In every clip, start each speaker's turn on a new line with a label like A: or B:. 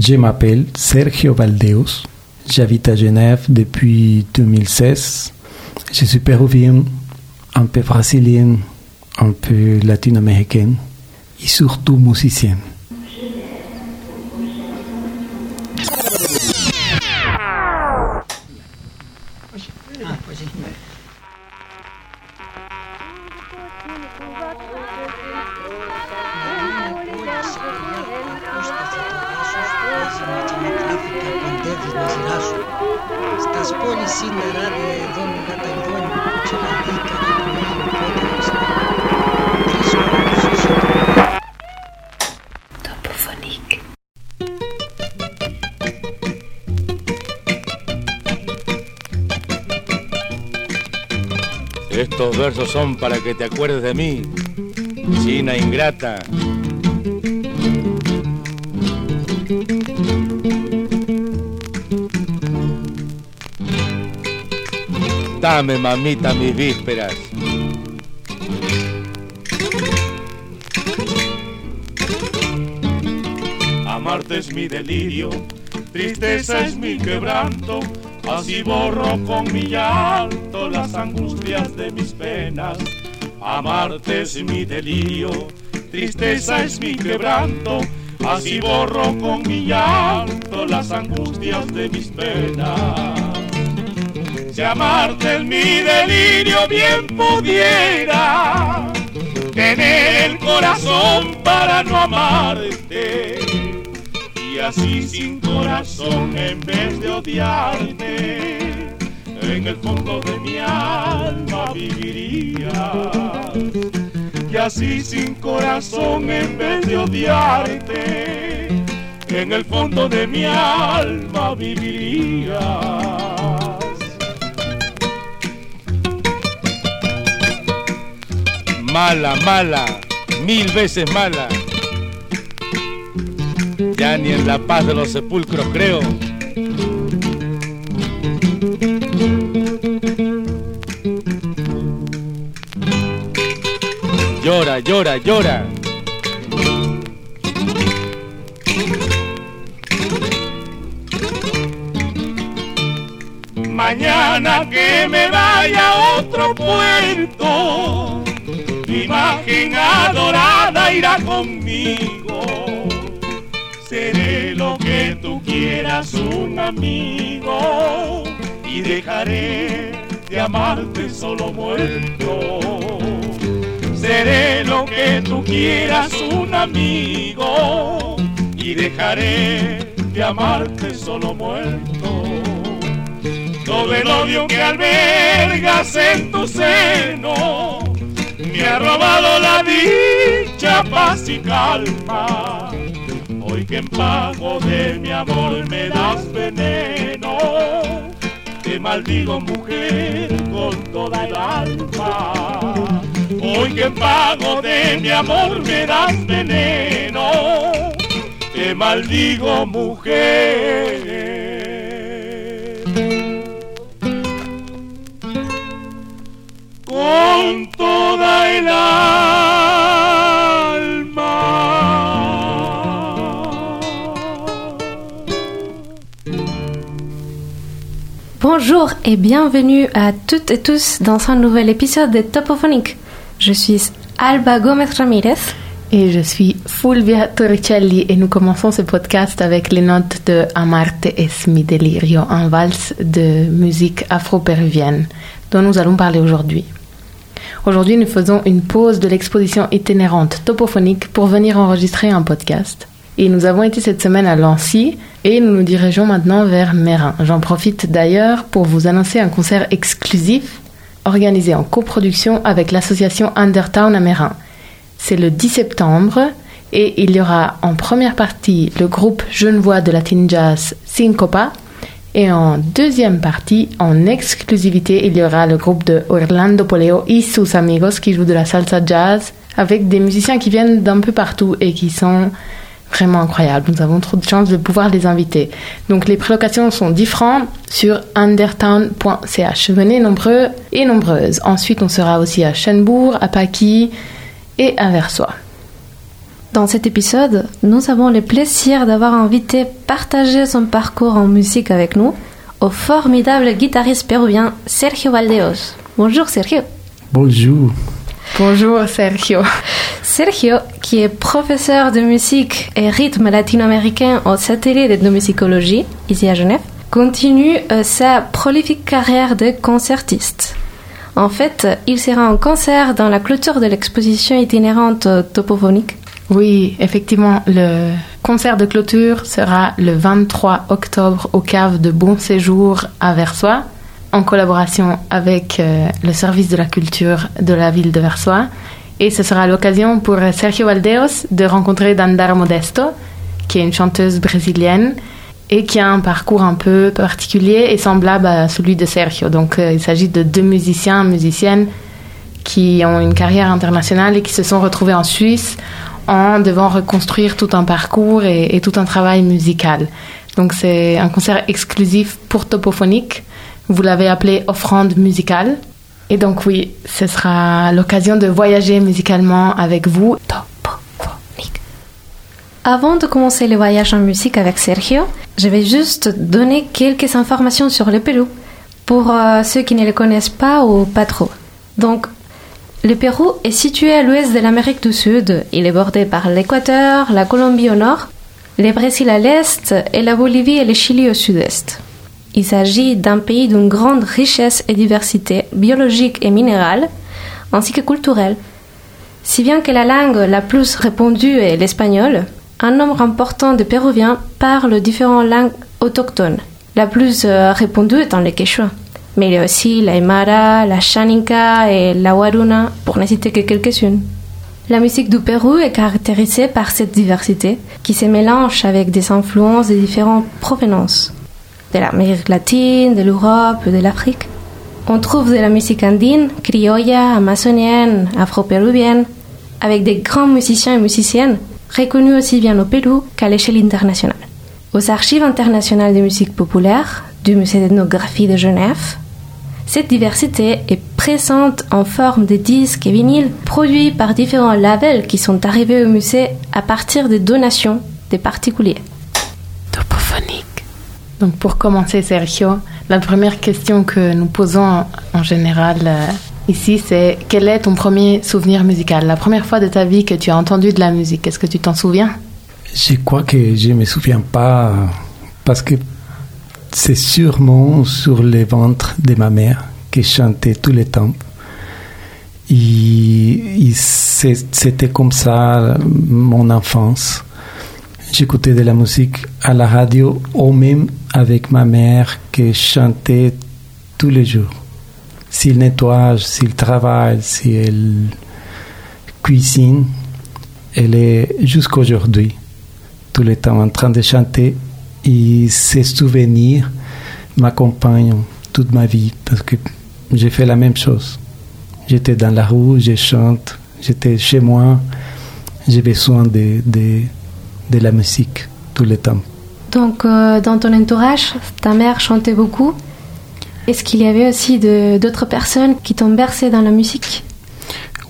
A: Je m'appelle Sergio Valdeus. J'habite à Genève depuis 2016. Je suis péruvien, un peu brésilien, un peu latino-américain et surtout musicien.
B: Acuerdes de mí, China ingrata. Dame, mamita, mis vísperas.
C: Amarte es mi delirio, tristeza es mi quebranto, así borro con mi llanto las angustias de mis penas. Amarte es mi delirio, tristeza es mi quebranto, así borro con mi llanto las angustias de mis penas. Si amarte es mi delirio, bien pudiera tener el corazón para no amarte. Y así sin corazón en vez de odiarte, en el fondo de mi alma viviría. Y así sin corazón en vez de odiarte, en el fondo de mi alma viviría.
B: Mala, mala, mil veces mala. Ya ni en la paz de los sepulcros creo. Llora, llora, llora.
C: Mañana que me vaya a otro puerto, imagen adorada irá conmigo. Seré lo que tú quieras, un amigo, y dejaré de amarte solo muerto. Seré lo que tú quieras, un amigo, y dejaré de amarte solo muerto. Todo el odio que albergas en tu seno me ha robado la dicha, paz y calma. Hoy que en pago de mi amor me das veneno, te maldigo mujer con toda el alma. Hoy que en pago de mi amor me das veneno, te maldigo mujer. Con toda el alma.
D: Bonjour et bienvenue à toutes et tous dans un nouvel épisode de Topophonique. Je suis Alba Gomez Ramirez.
E: Et je suis Fulvia Torricelli et nous commençons ce podcast avec les notes de Amarte es mi delirio, un valse de musique afro-péruvienne dont nous allons parler aujourd'hui. Aujourd'hui, nous faisons une pause de l'exposition itinérante topophonique pour venir enregistrer un podcast. Et nous avons été cette semaine à Lancy et nous nous dirigeons maintenant vers Mérin. J'en profite d'ailleurs pour vous annoncer un concert exclusif organisé en coproduction avec l'association Undertown à Mérin. C'est le 10 septembre et il y aura en première partie le groupe Genevois de Latin Jazz Syncopa et en deuxième partie, en exclusivité, il y aura le groupe de Orlando Poleo y sus amigos qui joue de la salsa jazz avec des musiciens qui viennent d'un peu partout et qui sont vraiment incroyables. Nous avons trop de chance de pouvoir les inviter. Donc les prélocations sont 10 francs sur undertown.ch. Venez nombreux et nombreuses. Ensuite, on sera aussi à Chenbourg, à Paquis et à Versoix.
D: Dans cet épisode, nous avons le plaisir d'avoir invité partager son parcours en musique avec nous au formidable guitariste péruvien Sergio Valdeos. Bonjour Sergio.
F: Bonjour.
E: Bonjour Sergio.
D: Sergio, qui est professeur de musique et rythme latino-américain au satellite de musicologie, ici à Genève, continue euh, sa prolifique carrière de concertiste. En fait, il sera en concert dans la clôture de l'exposition itinérante euh, topophonique.
E: Oui, effectivement, le concert de clôture sera le 23 octobre au cave de Bon Séjour à Versoix, en collaboration avec euh, le service de la culture de la ville de Versoix. Et ce sera l'occasion pour Sergio Valdeos de rencontrer Dandara Modesto, qui est une chanteuse brésilienne et qui a un parcours un peu particulier et semblable à celui de Sergio. Donc euh, il s'agit de deux musiciens, musiciennes qui ont une carrière internationale et qui se sont retrouvés en Suisse en devant reconstruire tout un parcours et, et tout un travail musical. Donc c'est un concert exclusif pour Topophonique. Vous l'avez appelé offrande musicale. Et donc oui, ce sera l'occasion de voyager musicalement avec vous.
D: Avant de commencer le voyage en musique avec Sergio, je vais juste donner quelques informations sur le Pérou pour euh, ceux qui ne le connaissent pas ou pas trop. Donc, le Pérou est situé à l'ouest de l'Amérique du Sud. Il est bordé par l'Équateur, la Colombie au nord, le Brésil à l'est et la Bolivie et le Chili au sud-est. Il s'agit d'un pays d'une grande richesse et diversité biologique et minérale, ainsi que culturelle. Si bien que la langue la plus répandue est l'espagnol, un nombre important de Péruviens parlent différentes langues autochtones. La plus euh, répandue étant le quechua. Mais il y a aussi la aymara, la chaninka et la waruna, pour ne citer que quelques-unes. La musique du Pérou est caractérisée par cette diversité qui se mélange avec des influences de différentes provenances de l'Amérique latine, de l'Europe, de l'Afrique. On trouve de la musique andine, criolla, amazonienne, afro-péruvienne, avec des grands musiciens et musiciennes reconnus aussi bien au Pérou qu'à l'échelle internationale. Aux archives internationales de musique populaire du musée d'ethnographie de Genève, cette diversité est présente en forme de disques et vinyles produits par différents labels qui sont arrivés au musée à partir de donations des particuliers.
E: Donc pour commencer, Sergio, la première question que nous posons en général euh, ici, c'est quel est ton premier souvenir musical? La première fois de ta vie que tu as entendu de la musique, est-ce que tu t'en souviens?
F: Je crois que je ne me souviens pas parce que c'est sûrement sur le ventre de ma mère que chantait tout le temps. Et c'était comme ça mon enfance. J'écoutais de la musique à la radio ou même avec ma mère qui chantait tous les jours. S'il nettoie, s'il travaille, si cuisine, elle est jusqu'aujourd'hui tout le temps en train de chanter et ces souvenirs m'accompagnent toute ma vie parce que j'ai fait la même chose. J'étais dans la rue, je chante, j'étais chez moi, j'ai besoin de, de, de, la musique tout le temps.
D: Donc, euh, dans ton entourage, ta mère chantait beaucoup. Est-ce qu'il y avait aussi d'autres personnes qui t'ont bercé dans la musique?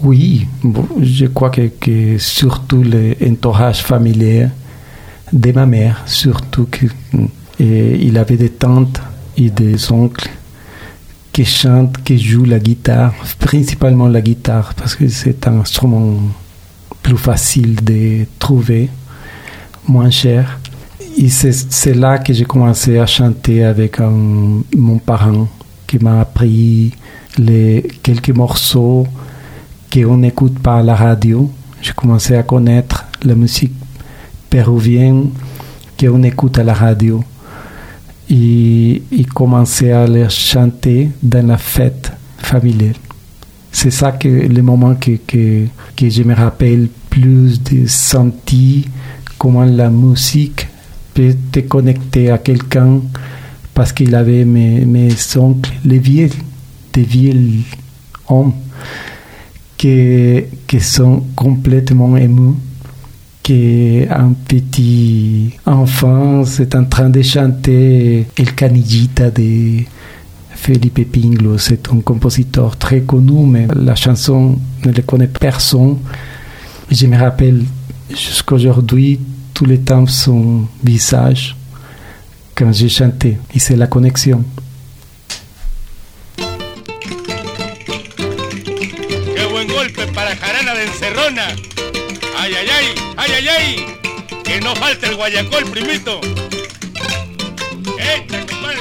F: Oui, bon, je crois que, que surtout l'entourage familier de ma mère, surtout que et il avait des tantes et des oncles qui chantent, qui jouent la guitare, principalement la guitare, parce que c'est un instrument plus facile de trouver, moins cher. Et c'est là que j'ai commencé à chanter avec mon parent qui m'a appris les quelques morceaux qu'on n'écoute pas à la radio. J'ai commencé à connaître la musique péruvienne qu'on écoute à la radio et, et commencer à les chanter dans la fête familiale. C'est ça que le moment que, je me rappelle plus de sentir comment la musique peut te connecter à quelqu'un parce qu'il avait mes, mes oncles, les vieux, des vieux hommes qui, qui sont complètement émus qu'un petit enfant est en train de chanter El Canillita de Felipe Pinglo. C'est un compositeur très connu, mais la chanson ne le connaît personne. Je me rappelle jusqu'aujourd'hui, tous les temps son visage quand j'ai chanté. Et c'est la connexion.
C: Qué buen golpe para Jarana de Encerrona. Ay, ay, ay, ay, ay, ay. Que no falte el guayacol, primito. Compadre.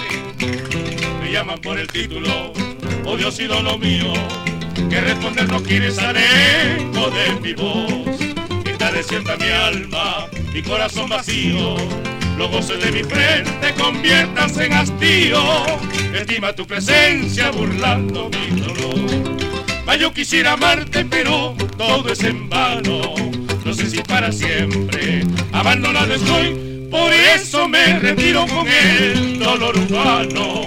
C: Me llaman por el título, oh Dios ídolo mío. Que responder no quiere eco de mi voz. Desierta mi alma, mi corazón vacío. Los goces de mi frente conviertas en hastío. Estima tu presencia burlando mi dolor. Ma yo quisiera amarte, pero todo es en vano. No sé si para siempre abandonado estoy. Por eso me retiro con el dolor humano.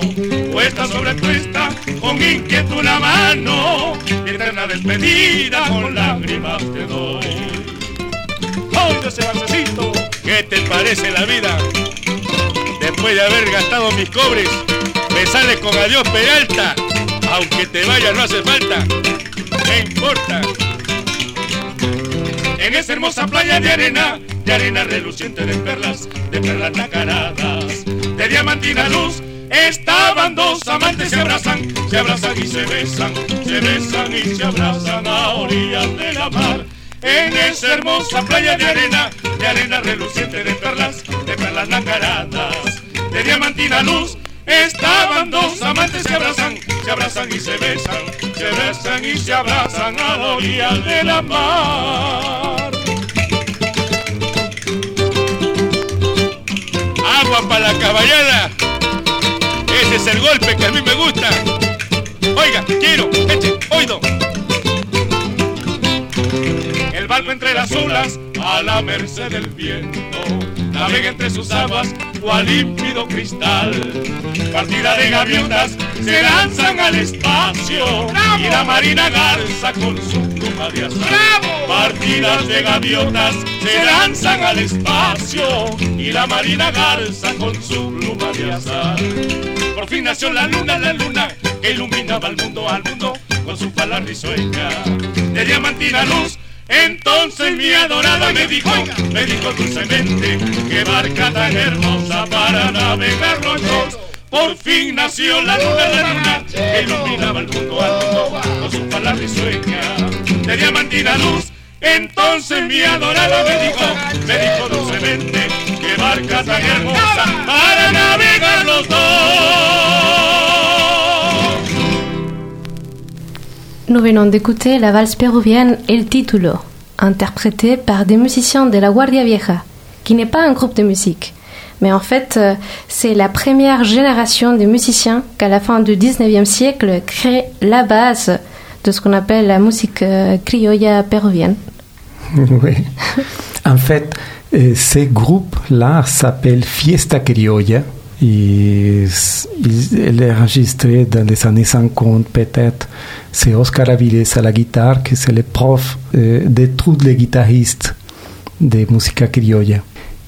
C: Puesta sobre tuesta, con inquietud la mano. Mi eterna despedida con lágrimas te doy. ¡Ay, ese balsecito! ¿Qué te parece la vida? Después de haber gastado mis cobres, me sale con adiós Peralta. Aunque te vaya no hace falta, ¿qué importa? En esa hermosa playa de arena, de arena reluciente de perlas, de perlas nacaradas, de diamantina luz, estaban dos amantes, se abrazan, se abrazan y se besan, se besan y se abrazan a orillas de la mar. En esa hermosa playa de arena, de arena reluciente de perlas, de perlas nacaradas, de diamantina luz, estaban dos amantes se abrazan, se abrazan y se besan, se besan y se abrazan a la orilla de la mar. Agua para la caballada. Ese es el golpe que a mí me gusta. Oiga, quiero, eche, oído. Barco entre las olas, a la merced del viento, navega entre sus aguas, cual límpido cristal. Partida de gaviotas se lanzan al espacio y la marina garza con su pluma de azul. Partidas de gaviotas se lanzan al espacio y la marina garza con su pluma de azar. Por fin nació la luna, la luna que iluminaba al mundo, al mundo con su fala risueña de diamantina luz. Entonces mi adorada me dijo, me dijo dulcemente, qué barca tan hermosa para navegar los dos. Por fin nació la luna, la luna, que iluminaba el mundo al mundo con su fala risueña de diamantina luz. Entonces mi adorada me dijo, me dijo dulcemente, qué barca tan hermosa para navegar los dos.
D: Nous venons d'écouter la valse péruvienne El Título, interprétée par des musiciens de la Guardia Vieja, qui n'est pas un groupe de musique. Mais en fait, euh, c'est la première génération de musiciens qu'à la fin du 19e siècle crée la base de ce qu'on appelle la musique euh, criolla péruvienne.
F: Oui. En fait, euh, ces groupes-là s'appellent Fiesta Criolla. Il est enregistré dans les années 50 peut-être. C'est Oscar Avilés à la guitare, qui c'est le prof euh, de tous les guitaristes de musica criolla.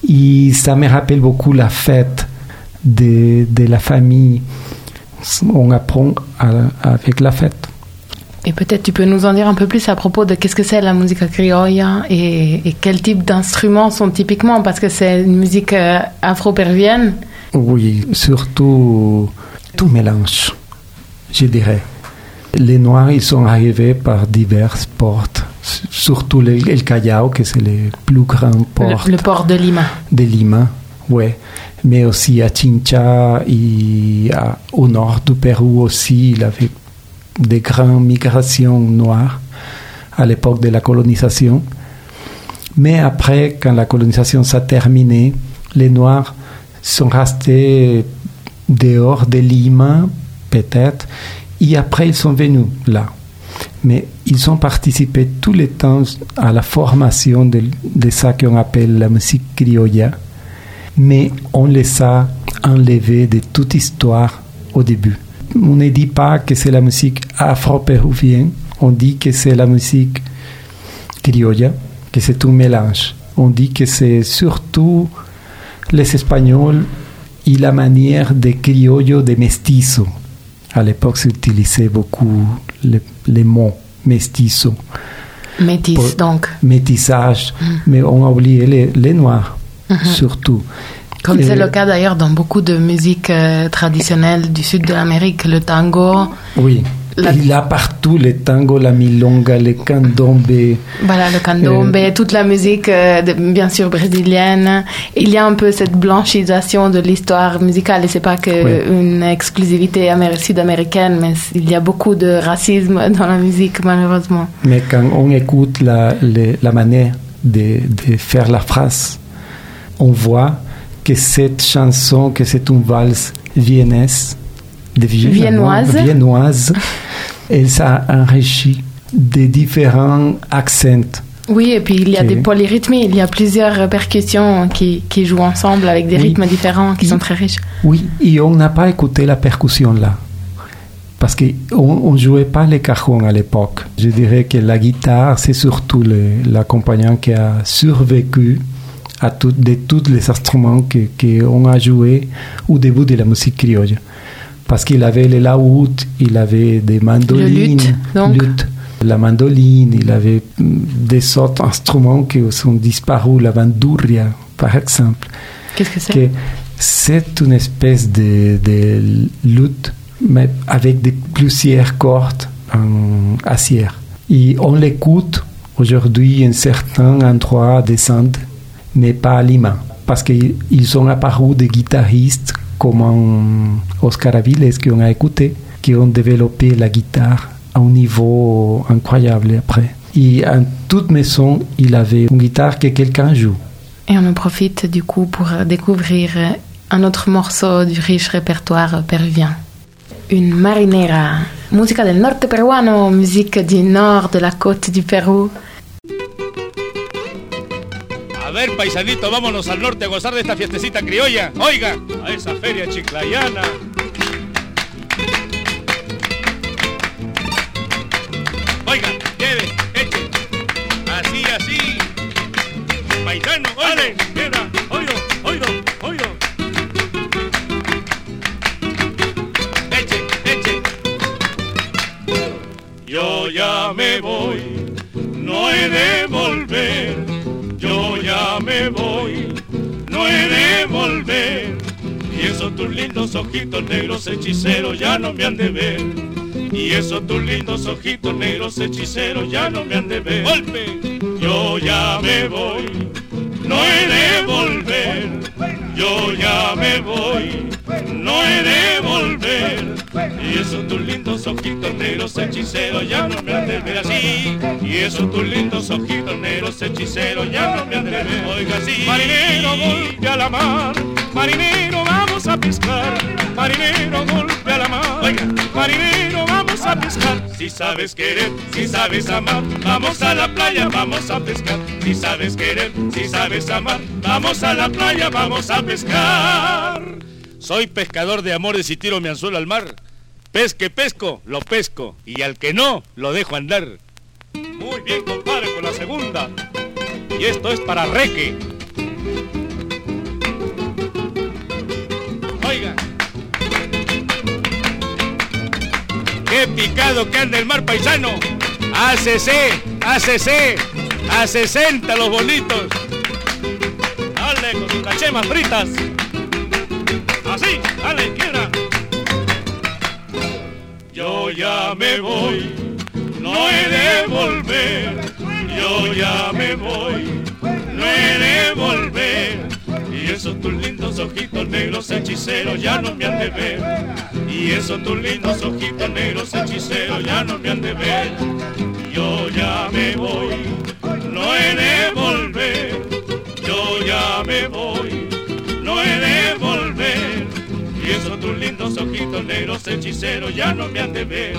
F: Et ça me rappelle beaucoup la fête de, de la famille. On apprend avec la fête.
E: Et peut-être tu peux nous en dire un peu plus à propos de qu'est-ce que c'est la musique criolla et, et quel type d'instruments sont typiquement, parce que c'est une musique euh, afro-péruvienne.
F: Oui, surtout tout mélange, je dirais. Les Noirs, ils sont arrivés par diverses portes, surtout le, le Callao, que c'est le plus grand port
E: Le, le port de Lima.
F: de Lima, ouais. Mais aussi à Chincha et à- au nord du Pérou aussi, il y avait des grandes migrations noires à l'époque de la colonisation. Mais après, quand la colonisation s'est terminée, les Noirs sont restés dehors de Lima, peut-être, et après ils sont venus là. Mais ils ont participé tout le temps à la formation de, de ça qu'on appelle la musique criolla, mais on les a enlevés de toute histoire au début. On ne dit pas que c'est la musique afro-péruvienne, on dit que c'est la musique criolla, que c'est un mélange. On dit que c'est surtout les Espagnols et la manière de criollo de mestizo. À l'époque, s'utilisait beaucoup le, les mots mestizo.
E: Métis, donc.
F: Métissage. Mm. Mais on a oublié les, les Noirs, mm-hmm. surtout.
E: Comme c'est le cas d'ailleurs dans beaucoup de musiques euh, traditionnelles du sud de l'Amérique, le tango.
F: Oui. Il a partout les tangos, la milonga, les candombe.
E: Voilà, le candombe, euh, toute la musique, euh, bien sûr, brésilienne. Il y a un peu cette blanchisation de l'histoire musicale et c'est pas qu'une exclusivité sud-américaine, mais il y a beaucoup de racisme dans la musique, malheureusement.
F: Mais quand on écoute la, la manière de, de, faire la phrase, on voit que cette chanson, que c'est une valse viennaise,
E: de viennoise,
F: viennoise et ça enrichit des différents accents.
E: Oui, et puis il y a des polyrythmies, il y a plusieurs percussions qui, qui jouent ensemble avec des rythmes différents qui sont très riches.
F: Oui, et on n'a pas écouté la percussion là. Parce qu'on ne jouait pas les cajons à l'époque. Je dirais que la guitare, c'est surtout l'accompagnant qui a survécu à tout, de tous les instruments qu'on a joués au début de la musique criolle parce qu'il avait les laouds, il avait des mandolines,
E: lutte,
F: la mandoline, il avait des autres instruments qui sont disparus, la bandurria, par exemple.
E: Qu'est-ce que c'est?
F: C'est une espèce de, de, lutte, mais avec des plusieurs cordes en acier. Et on l'écoute aujourd'hui en certains endroits des Andes, mais pas à Lima, parce qu'ils sont apparus des guitaristes comme Oscar Aviles qu'on a écouté, qui ont développé la guitare à un niveau incroyable après. Et en toute maison, il avait une guitare que quelqu'un joue.
E: Et on en profite du coup pour découvrir un autre morceau du riche répertoire péruvien. Une marinera, musica del norte peruano, musique du nord de la côte du Pérou.
C: Ver, paisanito, vámonos al norte a gozar de esta fiestecita criolla. Oiga, a esa feria chiclayana. Oiga, lleve, eche. Así, así. Paisano, oye, tus lindos ojitos negros hechiceros ya no me han de ver. Y esos tus lindos ojitos negros hechiceros ya no me han de ver. Golpe, yo ya me voy, no he de volver. Yo ya me voy, no he de volver. Y esos tus lindos ojitos negros hechiceros ya no me han de ver así. Y esos tus lindos ojitos negros hechiceros ya no me han de ver. Oiga así. Marinero, golpe a la mar. Marinero, a pescar. Marinero, golpe a la mar. Oiga, marinero, vamos a pescar. Si sabes querer, si sabes amar, vamos a la playa, vamos a pescar. Si sabes querer, si sabes amar, vamos a la playa, vamos a pescar. Soy pescador de amores y tiro mi anzuelo al mar. Pesque, pesco, lo pesco. Y al que no, lo dejo andar. Muy bien, compadre, con la segunda. Y esto es para Reque. Picado que anda el mar paisano. ACC, ACC, a 60 los bonitos. Dale con sus cachemas fritas. Así, dale, quiera. Yo ya me voy, no he de volver. Yo ya me voy, no he de volver. Esos tus lindos ojitos negros hechiceros ya no me han de ver. Y esos tus lindos ojitos negros hechiceros ya no me han de ver. Yo ya me voy, no he de volver. Yo ya me voy, no he de volver. Y esos tus lindos ojitos negros hechiceros ya no me han de ver.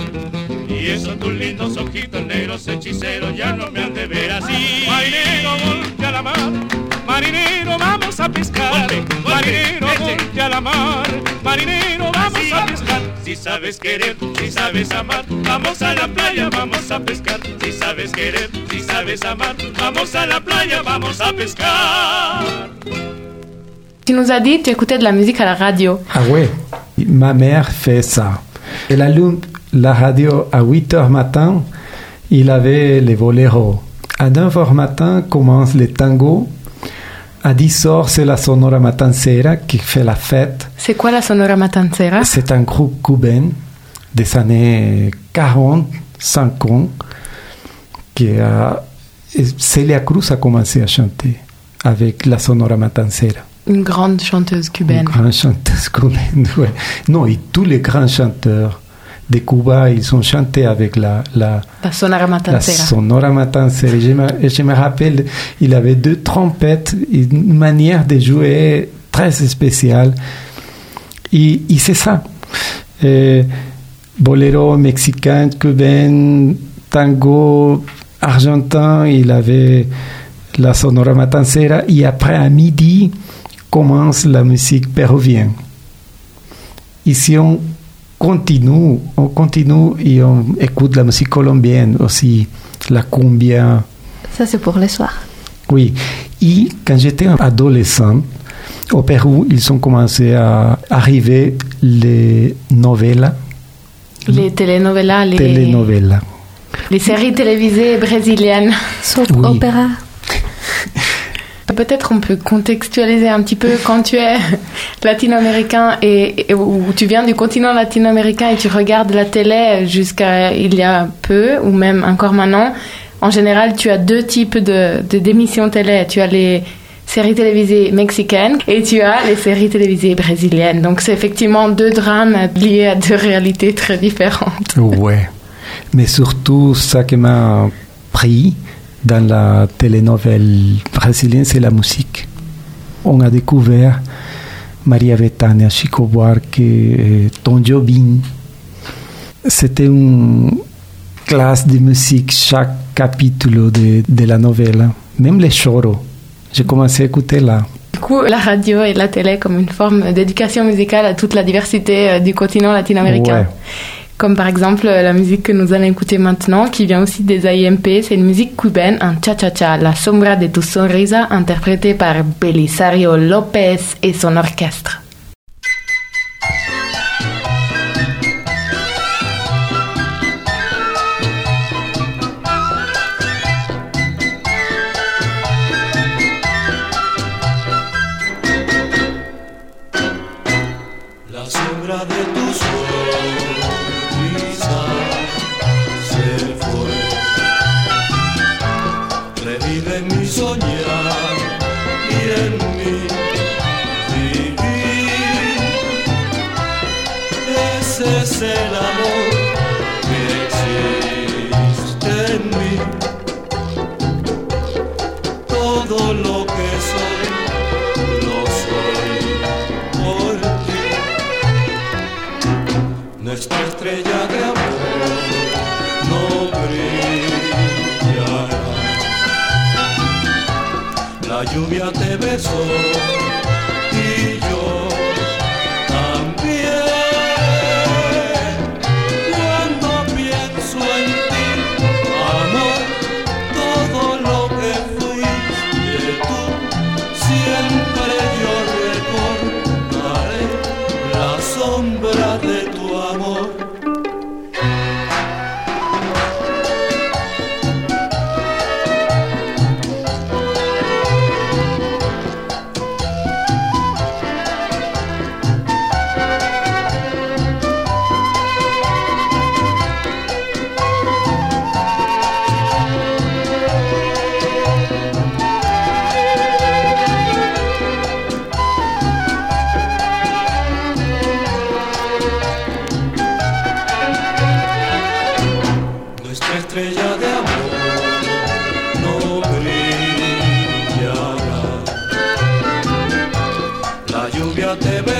C: Y esos tus lindos ojitos negros hechiceros ya no me han de ver así. Marinero, golpe a la mar. Marinero, vamos a pescar. Marinero, golpe a la mar. Marinero, vamos a pescar. Si sabes querer, si sabes amar, vamos a la playa, vamos a pescar. Si sabes querer, si sabes amar, vamos a la playa, vamos a pescar.
E: Tu nous as dit que tu écoutais de la musique à la radio.
F: Ah ouais, ma mère fait ça. Elle allume la radio à 8 heures matin il avait les boléros. À 9h matin commence le tango. À 10h, c'est la Sonora Matancera qui fait la fête.
E: C'est quoi la Sonora Matancera?
F: C'est un groupe cubain des années 40, 50, qui a... Celia Cruz a commencé à chanter avec la Sonora Matancera.
E: Une grande chanteuse cubaine. Une
F: grande chanteuse cubaine, ouais. Non, et tous les grands chanteurs de Cuba, ils ont chanté avec la...
E: La, la Sonora Matancera.
F: La Sonora Matancera. Je me, je me rappelle, il avait deux trompettes, une manière de jouer très spéciale. Et, et c'est ça. Et boléro mexicain, cubain, tango argentin, il avait la Sonora Matancera. Et après, à midi, commence la musique péruvienne. Ici, on continue, on continue et on écoute la musique colombienne aussi, la cumbia.
D: Ça, c'est pour le soir.
F: Oui. Et quand j'étais adolescent, au Pérou, ils ont commencé à arriver les novellas.
E: Les telenovelas. Les...
F: Telenovelas.
E: Les séries télévisées brésiliennes.
D: Soap opéra.
E: Peut-être on peut contextualiser un petit peu quand tu es latino-américain et, ou tu viens du continent latino-américain et tu regardes la télé jusqu'à il y a peu ou même encore maintenant. En général, tu as deux types de d'émissions télé. Tu as les séries télévisées mexicaines et tu as les séries télévisées brésiliennes. Donc c'est effectivement deux drames liés à deux réalités très différentes.
F: Ouais. Mais surtout, ça qui m'a pris, dans la telenovelle brésilienne, c'est la musique. On a découvert Maria Bethânia, Chico Buarque, Tom Jobim. C'était une classe de musique chaque capítulo de, de la novela, même les choros. J'ai commencé à écouter là.
E: Du coup, la radio et la télé comme une forme d'éducation musicale à toute la diversité euh, du continent latino-américain. Ouais. Comme par exemple la musique que nous allons écouter maintenant, qui vient aussi des AIMP, c'est une musique cubaine, un cha-cha-cha, La sombra de tu sonrisa, interprétée par Belisario López et son orchestre.
G: Lluvia te besó.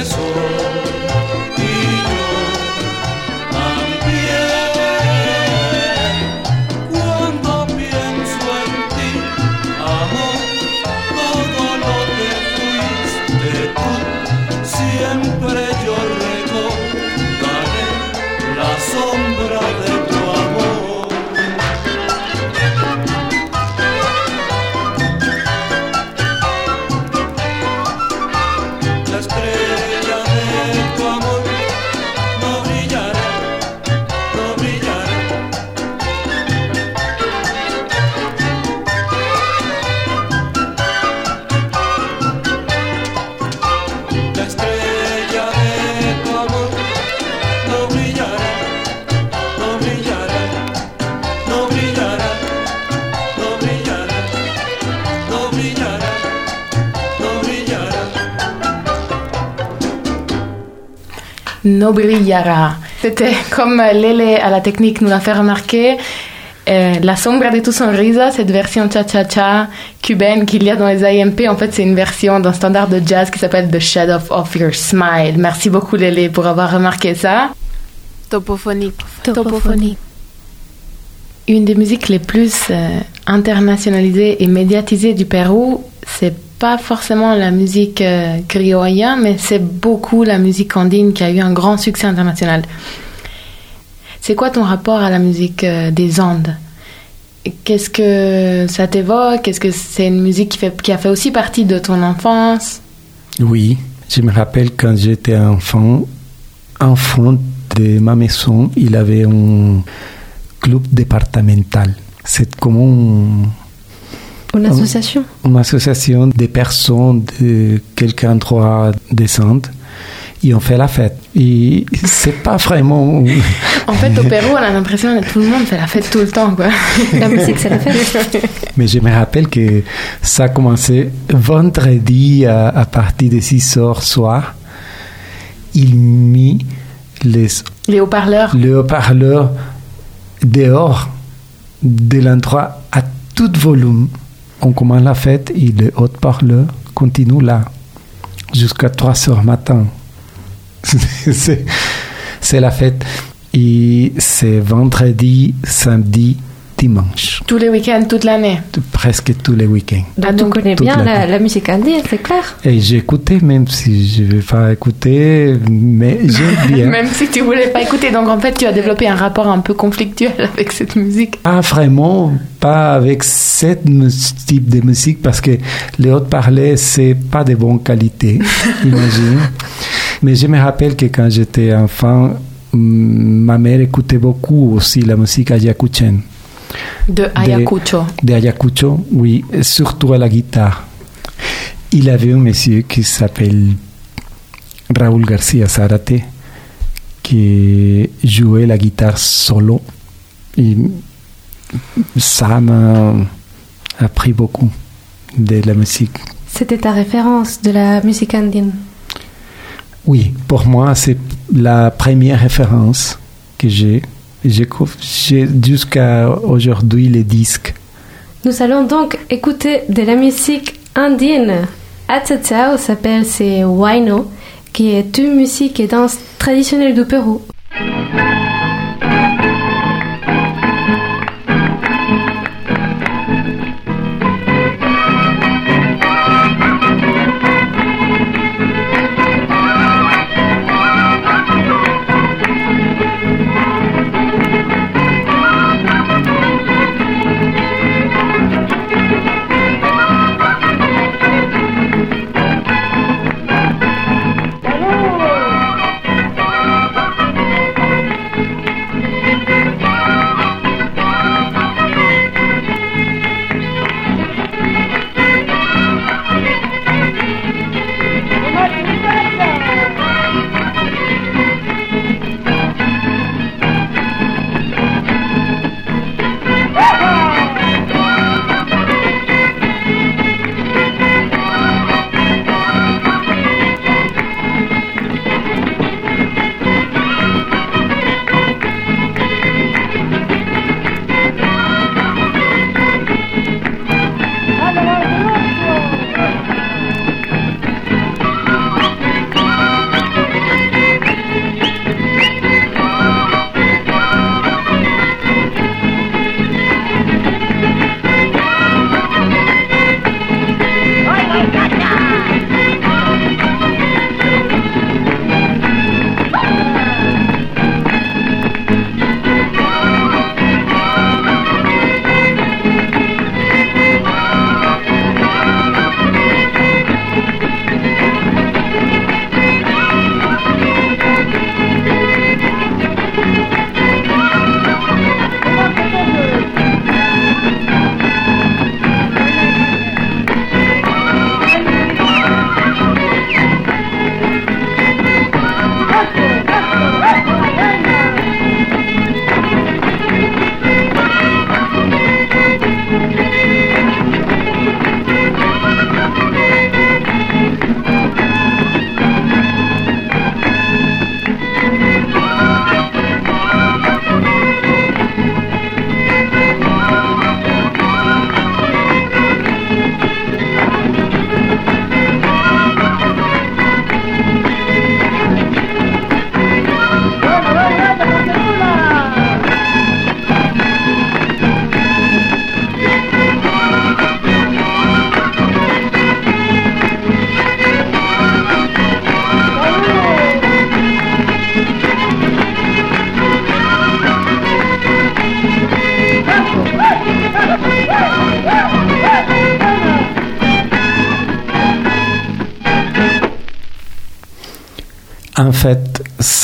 E: So. C'était comme Lele à la technique nous l'a fait remarquer. Euh, la sombra de tu sonrisa, cette version cha-cha-cha cubaine qu'il y a dans les IMP, en fait, c'est une version d'un standard de jazz qui s'appelle The Shadow of Your Smile. Merci beaucoup, Lele, pour avoir remarqué ça.
H: Topophonique.
D: Topophonique.
E: Une des musiques les plus euh, internationalisées et médiatisées du Pérou, c'est pas forcément la musique euh, mais c'est beaucoup la musique andine qui a eu un grand succès international. C'est quoi ton rapport à la musique euh, des Andes? Qu'est-ce que ça t'évoque? Est-ce que c'est une musique qui, fait, qui a fait aussi partie de ton enfance?
F: Oui, je me rappelle quand j'étais enfant, enfant de ma maison, il avait un club départemental. C'est comme un-
D: Une association
F: une association de personnes de quelques endroits des Andes et on fait la fête. Et c'est pas vraiment.
E: En fait, au Pérou, on a l'impression que tout le monde fait la fête tout le temps, quoi.
D: La musique, c'est la fête.
F: Mais je me rappelle que ça a commencé vendredi à, à partir de 6 heures soir. Il mit les,
E: Les haut-parleurs.
F: le haut-parleur dehors de l'endroit à tout volume. On commence la fête et le haut-parleur continue là jusqu'à 3 heures matin. c'est c'est la fête. Et c'est vendredi, samedi, dimanche.
E: Tous les week-ends, toute l'année.
F: Presque tous les week-ends.
D: Donc,
E: Ah,
D: tu connais bien
F: la-
D: musique indienne, c'est clair.
F: Et j'écoutais, même si je ne vais pas écouter, mais j'aime bien.
E: Même si tu voulais pas écouter. Donc, en fait, tu as développé un rapport un peu conflictuel avec cette musique.
F: Pas vraiment, pas avec ce type de musique, parce que les hautes parlers, c'est pas de bonne qualité, imagine. Mais je me rappelle que quand j'étais enfant, ma mère écoutait beaucoup aussi la musique ayacuchenne.
E: De Ayacucho.
F: de Ayacucho, oui, surtout à la guitare. Il avait un monsieur qui s'appelle Raúl García Zárate, qui jouait la guitare solo. Et ça m'a appris beaucoup de la musique.
D: C'était ta référence de la musique indienne.
F: Oui, pour moi, c'est la première référence que j'ai. J'ai jusqu'à aujourd'hui les disques.
D: Nous allons donc écouter de la musique indienne. Atsatao s'appelle c'est Waino, qui est une musique et danse traditionnelle du Pérou.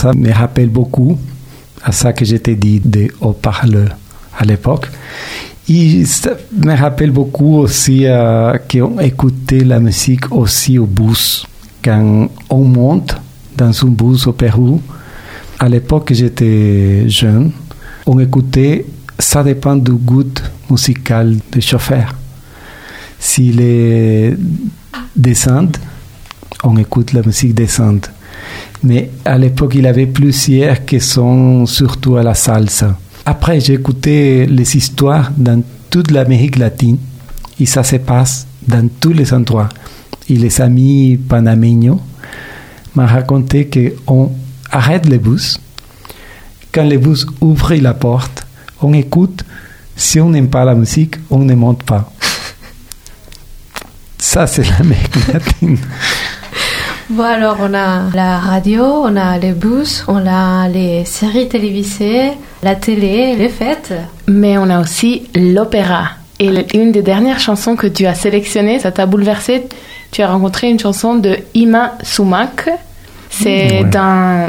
F: Ça me rappelle beaucoup à ça que j'étais dit de haut-parleur à l'époque. Et ça me rappelle beaucoup aussi euh, qu'on écoutait la musique aussi au bus. Quand on monte dans un bus au Pérou, à l'époque j'étais jeune, on écoutait, ça dépend du goût musical du chauffeur. S'il est descente, on écoute la musique descente. Mais à l'époque, il avait plusieurs qui sont surtout à la salsa. Après, j'ai écouté les histoires dans toute l'Amérique latine et ça se passe dans tous les endroits. Et les amis panameños m'ont raconté qu'on arrête les bus. Quand les bus ouvrent la porte, on écoute. Si on n'aime pas la musique, on ne monte pas. Ça, c'est l'Amérique latine.
D: Bon, alors on a la radio, on a les bus, on a les séries télévisées, la télé, les fêtes.
E: Mais on a aussi l'opéra. Et une des dernières chansons que tu as sélectionnées, ça t'a bouleversé. Tu as rencontré une chanson de Ima Sumac. C'est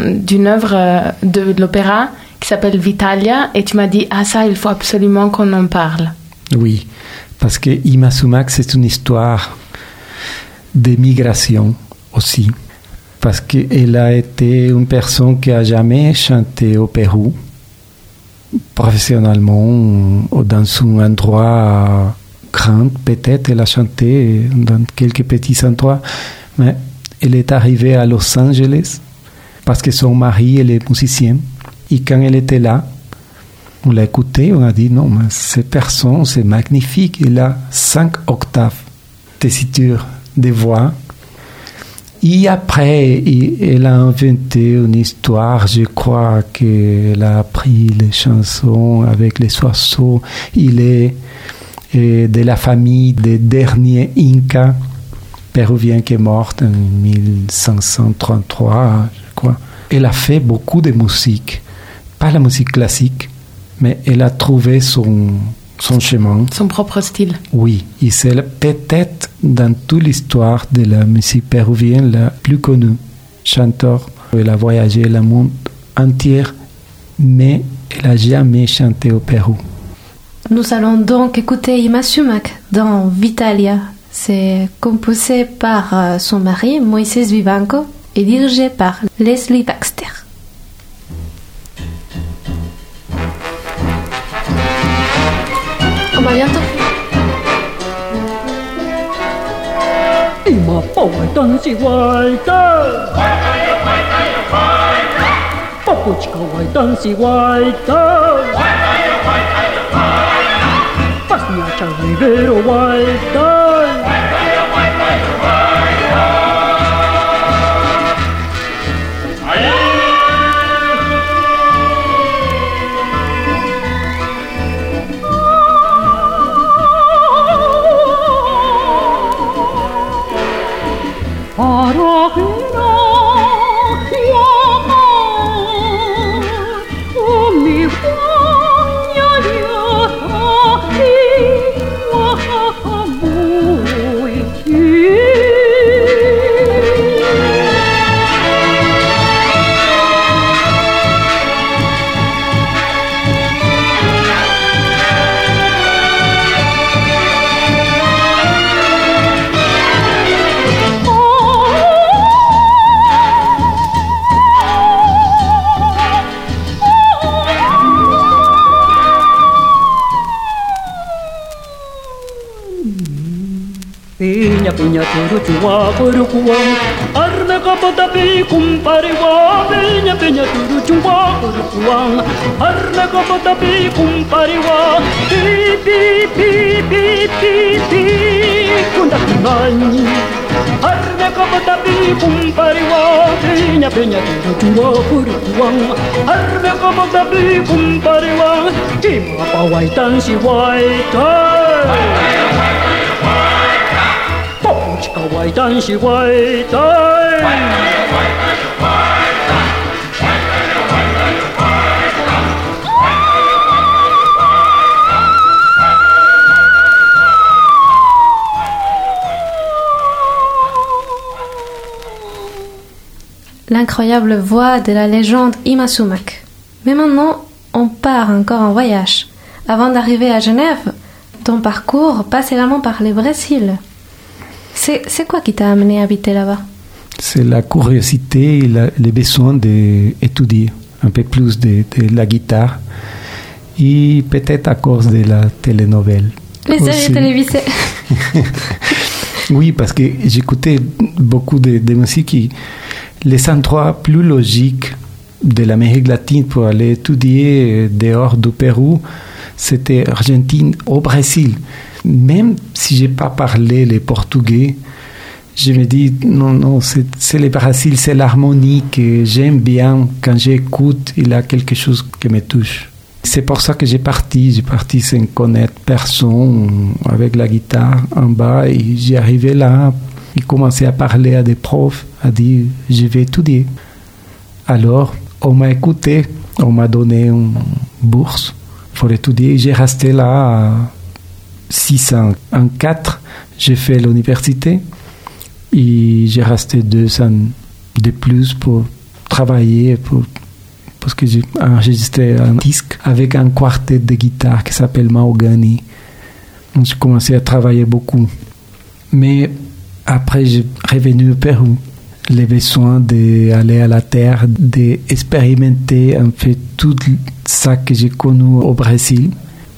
E: d'une œuvre euh, de, de l'opéra qui s'appelle Vitalia. Et tu m'as dit, ah ça, il faut absolument qu'on en parle.
F: Oui, parce que Ima Sumac, c'est une histoire de migration aussi, parce qu'elle a été une personne qui a jamais chanté au Pérou professionnellement ou dans un endroit grand. Peut-être elle a chanté dans quelques petits endroits, mais elle est arrivée à Los Angeles parce que son mari elle est musicien. Et quand elle était là, on l'a écouté, on a dit non, mais cette personne, c'est magnifique. Elle a cinq octaves tessiture de voix et après, elle a inventé une histoire, je crois qu'elle a appris les chansons avec les oiseaux. Il est de la famille des derniers Incas péruviens qui est mort en 1533, je crois. Elle a fait beaucoup de musique, pas la musique classique, mais elle a trouvé son, son chemin.
E: Son propre style.
F: Oui, et c'est peut-être dans toute l'histoire de la musique péruvienne la plus connue. Chanteur, elle a voyagé le monde entier, mais elle n'a jamais chanté au Pérou.
D: Nous allons donc écouter Ima Sumac dans Vitalia. C'est composé par euh, son mari, Moïse Vivanco, et dirigé par Leslie Baxter. acompañando? Y más
I: pobre tan si guaita. Papuchka guaitan si guaita. Pasniacha rivero guaita. 阿哥莫打比，共把伊忘。比比比比比比，共打不完。阿哥莫打比，共把伊忘。比呀比呀，比呀比呀，不如忘。阿哥莫打比，共把伊忘。只马巴坏，真是坏仔。巴坏仔，巴坏仔，巴坏仔，巴坏仔，巴坏仔，巴坏仔。
D: L'incroyable voix de la légende Ima Sumac. Mais maintenant, on part encore en voyage. Avant d'arriver à Genève, ton parcours passe également par le Brésil. C'est c'est quoi qui t'a amené à habiter là-bas?
F: C'est la curiosité et la- le besoin d'étudier un peu plus de, de la guitare et peut-être à cause de la télénovelle.
D: Les séries télévisées.
F: Oui, parce que j'écoutais beaucoup de, de musique. et les endroits plus logiques de l'Amérique latine pour aller étudier euh, dehors du Pérou, c'était Argentine au Brésil. Même si j'ai pas parlé le portugais, je me dis non, non, c'est le Brésil, c'est l'harmonie que j'aime bien. Quand j'écoute, il y a quelque chose qui me touche. C'est pour ça que j'ai parti. J'ai parti sans connaître personne, avec la guitare en bas, et j'ai arrivé là. J'ai commencé à parler à des profs, à dire je vais étudier. Alors, on m'a écouté, on m'a donné une bourse pour étudier. J'ai resté là six ans. En quatre, j'ai fait l'université et j'ai resté deux ans de plus pour travailler, pour, parce que j'ai enregistré un disque avec un quartet de guitare qui s'appelle Mahogany. J'ai commencé à travailler beaucoup. Mais après, j'ai revenu au Pérou. Les besoins d'aller à la terre, d'expérimenter un peu tout ça que j'ai connu au Brésil.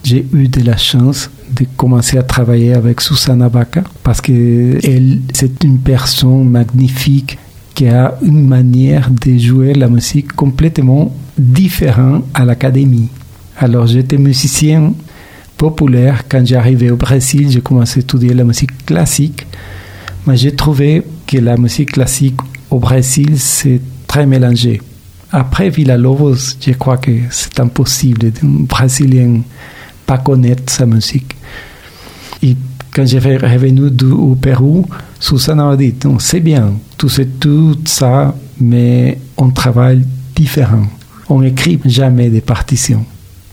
F: J'ai eu de la chance de commencer à travailler avec Susana Baca parce que elle, c'est une personne magnifique qui a une manière de jouer la musique complètement différente à l'académie. Alors j'étais musicien populaire. Quand j'arrivais au Brésil, j'ai commencé à étudier la musique classique. Mais j'ai trouvé que la musique classique au Brésil, c'est très mélangé. Après Villa-Lobos, je crois que c'est impossible d'un Brésilien pas connaître sa musique. Et quand j'ai revenu du, au Pérou, Susanna m'a dit, c'est bien, tout tout ça, mais on travaille différent. On n'écrit jamais des partitions.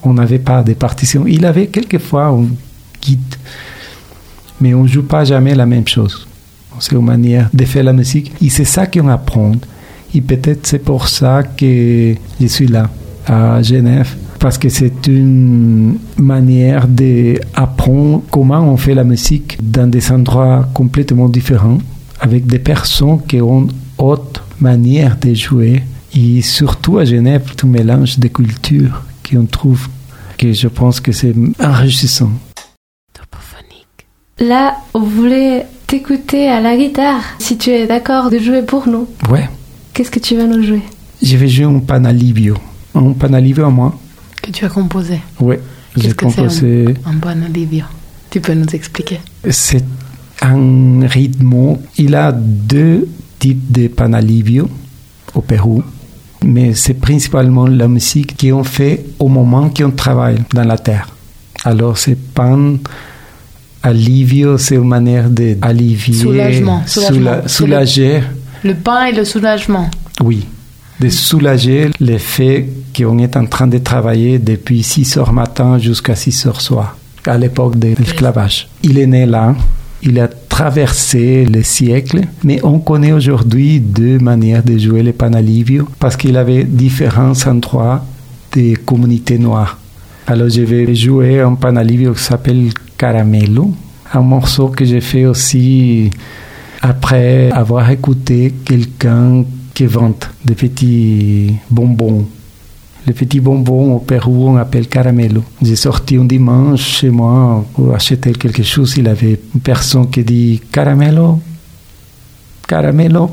F: On n'avait pas de partitions. Il avait quelquefois un guide, mais on ne joue pas jamais la même chose. C'est une manière de faire la musique. Et c'est ça qu'on apprend. Et peut-être c'est pour ça que je suis là, à Genève, parce que c'est une manière d'apprendre comment on fait la musique dans des endroits complètement différents, avec des personnes qui ont autre manière de jouer. Et surtout à Genève, tout mélange de cultures qu'on trouve, que je pense que c'est enrichissant.
D: Là, on voulait t'écouter à la guitare. Si tu es d'accord de jouer pour nous,
F: Ouais,
D: qu'est-ce que tu vas nous jouer?
F: Je vais jouer un panalivio. Un panalivio à moi.
E: Que tu as composé.
F: Ouais, j'ai
E: Qu'est-ce que c'est
F: composé.
E: Un bon Olivia. Tu peux nous expliquer?
F: C'est un rythme. Il a deux types de panalivio au Pérou, mais c'est principalement la musique qu'on fait au moment qu'on travaille dans la terre. Alors, c'est pan. Alivio, c'est une manière d'allivier,
E: Soulagement, soulagement.
F: soula- soulager,
E: Le pain et le soulagement.
F: oui, de soulager le fait qu'on est en train de travailler depuis 6 heures matin jusqu'à 6 heures soir, à l'époque de l'esclavage. Il est né là, il a traversé les siècles, mais on connaît aujourd'hui deux manières de jouer le panalivio parce qu'il avait différents endroits des communautés noires. Alors je vais jouer un panalivio qui s'appelle Caramelo, un morceau que j'ai fait aussi après avoir écouté quelqu'un qui vend des petits bonbons. Les petits bonbons au Pérou, on appelle caramelo. J'ai sorti un dimanche chez moi pour acheter quelque chose. Il avait une personne qui dit caramelo, caramelo?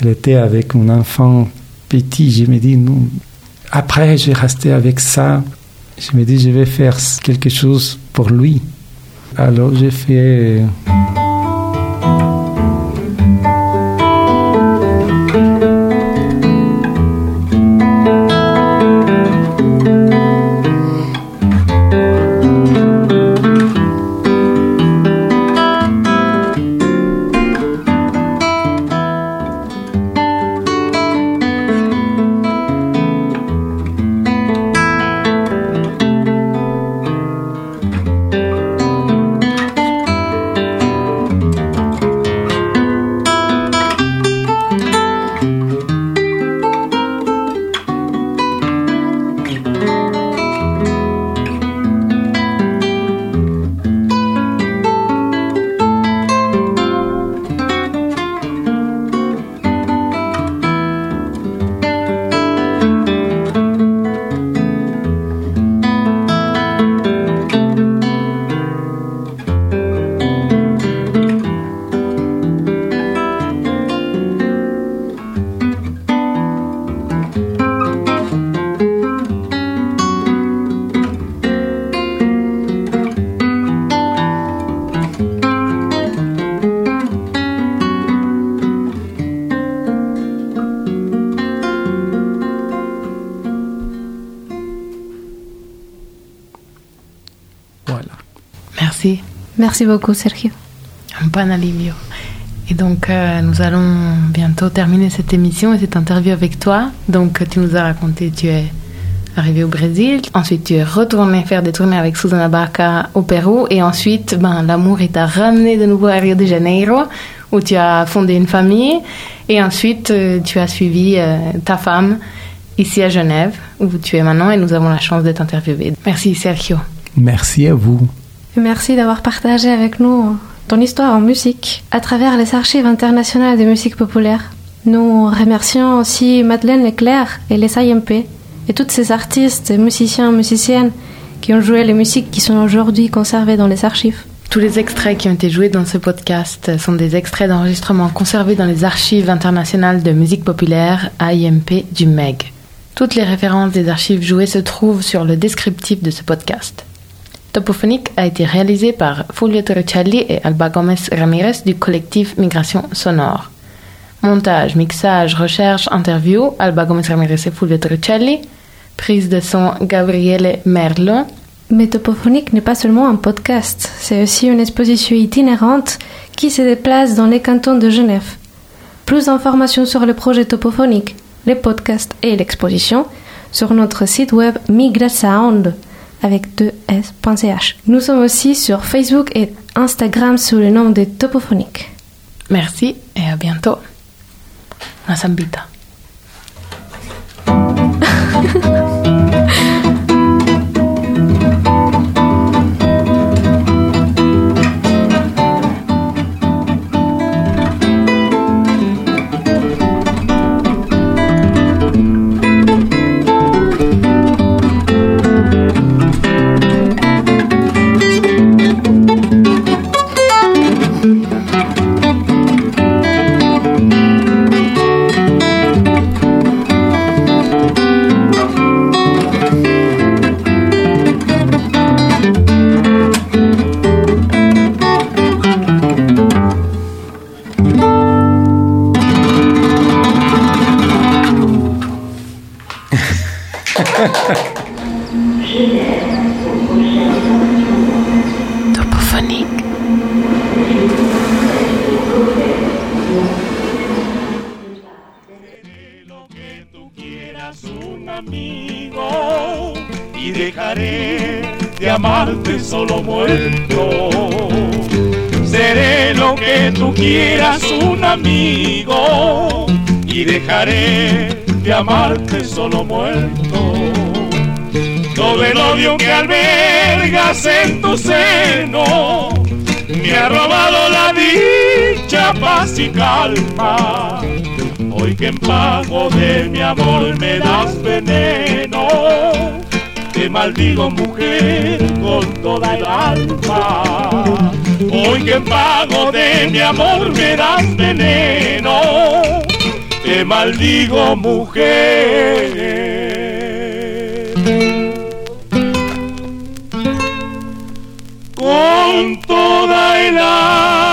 F: Elle était avec un enfant petit. Je me dis, non. Après, j'ai resté avec ça. Je me dis, je vais faire quelque chose pour lui. Alors, j'ai fait.
E: Merci.
D: Beaucoup, Sergio.
E: Un bon alivio. Et donc, euh, nous allons bientôt terminer cette émission et cette interview avec toi. Donc, tu nous as raconté, tu es arrivé au Brésil. Ensuite, tu es retourné faire des tournées avec Susana Baca au Pérou. Et ensuite, ben, l'amour t'a ramené de nouveau à Rio de Janeiro, où tu as fondé une famille. Et ensuite, euh, tu as suivi euh, ta femme ici à Genève, où tu es maintenant. Et nous avons la chance d'être interviewés. Merci, Sergio.
F: Merci à vous.
D: Merci d'avoir partagé avec nous ton histoire en musique à travers les archives internationales de musique populaire. Nous remercions aussi Madeleine Leclerc et les IMP et tous ces artistes, musiciens, musiciennes qui ont joué les musiques qui sont aujourd'hui conservées dans les archives.
E: Tous les extraits qui ont été joués dans ce podcast sont des extraits d'enregistrement conservés dans les archives internationales de musique populaire AIMP du MEG. Toutes les références des archives jouées se trouvent sur le descriptif de ce podcast. Topophonique a été réalisé par Fulvio Torricelli et Alba Gomez Ramirez du collectif Migration Sonore. Montage, mixage, recherche, interview, Alba Gomez Ramirez et Fulvio Torricelli. Prise de son, Gabriele Merlo.
D: Mais Topophonique n'est pas seulement un podcast, c'est aussi une exposition itinérante qui se déplace dans les cantons de Genève. Plus d'informations sur le projet Topophonique, les podcasts et l'exposition sur notre site web Migrasound avec 2 s.ch. Nous sommes aussi sur Facebook et Instagram sous le nom de Topophonique.
E: Merci et à bientôt. Zambita.
C: Y dejaré de amarte solo muerto. Seré lo que tú quieras un amigo y dejaré de amarte solo muerto. Todo el odio que albergas en tu seno me ha robado la dicha, paz y calma. Hoy que en pago de mi amor me das veneno, te maldigo mujer con toda el alma. Hoy que en pago de mi amor me das veneno, te maldigo mujer. Baila.